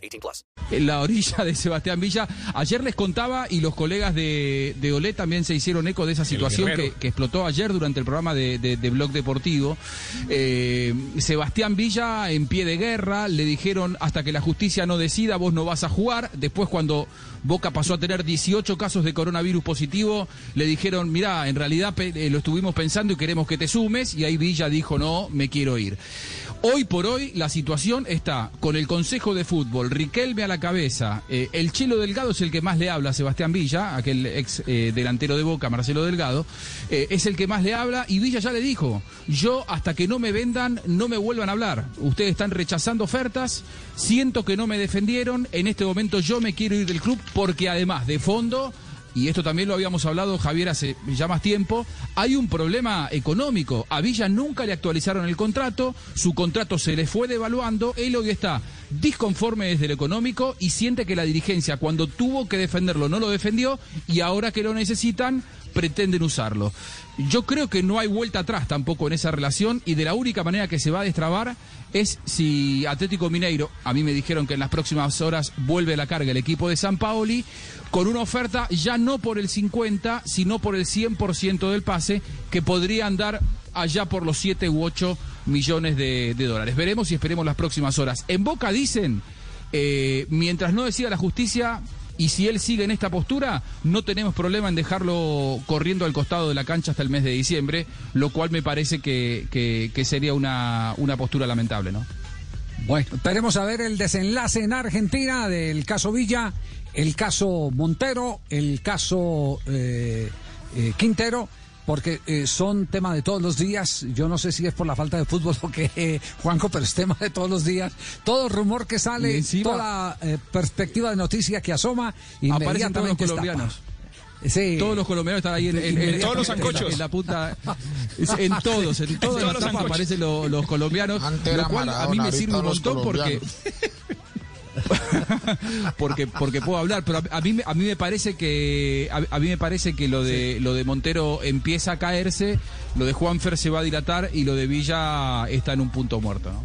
18 plus. En la orilla de Sebastián Villa. Ayer les contaba y los colegas de, de Olé también se hicieron eco de esa situación que, que explotó ayer durante el programa de, de, de Blog Deportivo. Eh, Sebastián Villa en pie de guerra, le dijeron hasta que la justicia no decida, vos no vas a jugar. Después cuando Boca pasó a tener 18 casos de coronavirus positivo, le dijeron, mira, en realidad eh, lo estuvimos pensando y queremos que te sumes, y ahí Villa dijo, no, me quiero ir. Hoy por hoy la situación está con el Consejo de Fútbol, Riquelme a la cabeza, eh, el Chelo Delgado es el que más le habla a Sebastián Villa, aquel ex eh, delantero de Boca, Marcelo Delgado, eh, es el que más le habla y Villa ya le dijo, yo hasta que no me vendan no me vuelvan a hablar, ustedes están rechazando ofertas, siento que no me defendieron, en este momento yo me quiero ir del club porque además de fondo y esto también lo habíamos hablado, Javier, hace ya más tiempo, hay un problema económico. A Villa nunca le actualizaron el contrato, su contrato se le fue devaluando, él hoy está disconforme desde el económico y siente que la dirigencia cuando tuvo que defenderlo no lo defendió y ahora que lo necesitan pretenden usarlo. Yo creo que no hay vuelta atrás tampoco en esa relación y de la única manera que se va a destrabar es si Atlético Mineiro, a mí me dijeron que en las próximas horas vuelve a la carga el equipo de San Paoli, con una oferta ya no por el 50, sino por el 100% del pase, que podría andar allá por los 7 u 8 millones de, dólares. Veremos y esperemos las próximas horas. En Boca dicen, eh, mientras no decida la justicia, y si él sigue en esta postura, no tenemos problema en dejarlo corriendo al costado de la cancha hasta el mes de diciembre, lo cual me parece que, que, que sería una, una postura lamentable, ¿no? Bueno, esperemos a ver el desenlace en Argentina del caso Villa, el caso Montero, el caso eh, eh, Quintero porque eh, son tema de todos los días. Yo no sé si es por la falta de fútbol o que eh, Juanco, pero es tema de todos los días. Todo rumor que sale, encima, toda eh, perspectiva de noticia que asoma, aparecen todos los inmediatamente colombianos. Sí. Todos los colombianos están ahí en, en- en- En todos los en- sancochos. En la punta, en todos, en todas las los tapas aparecen lo- los colombianos, Antes lo era cual a mí me sirve un montón porque porque porque puedo hablar, pero a, mí me- a mí me parece que a, a mí me parece que lo de lo de Montero empieza a caerse, lo de Juanfer se va a dilatar y lo de Villa está en un punto muerto, ¿no?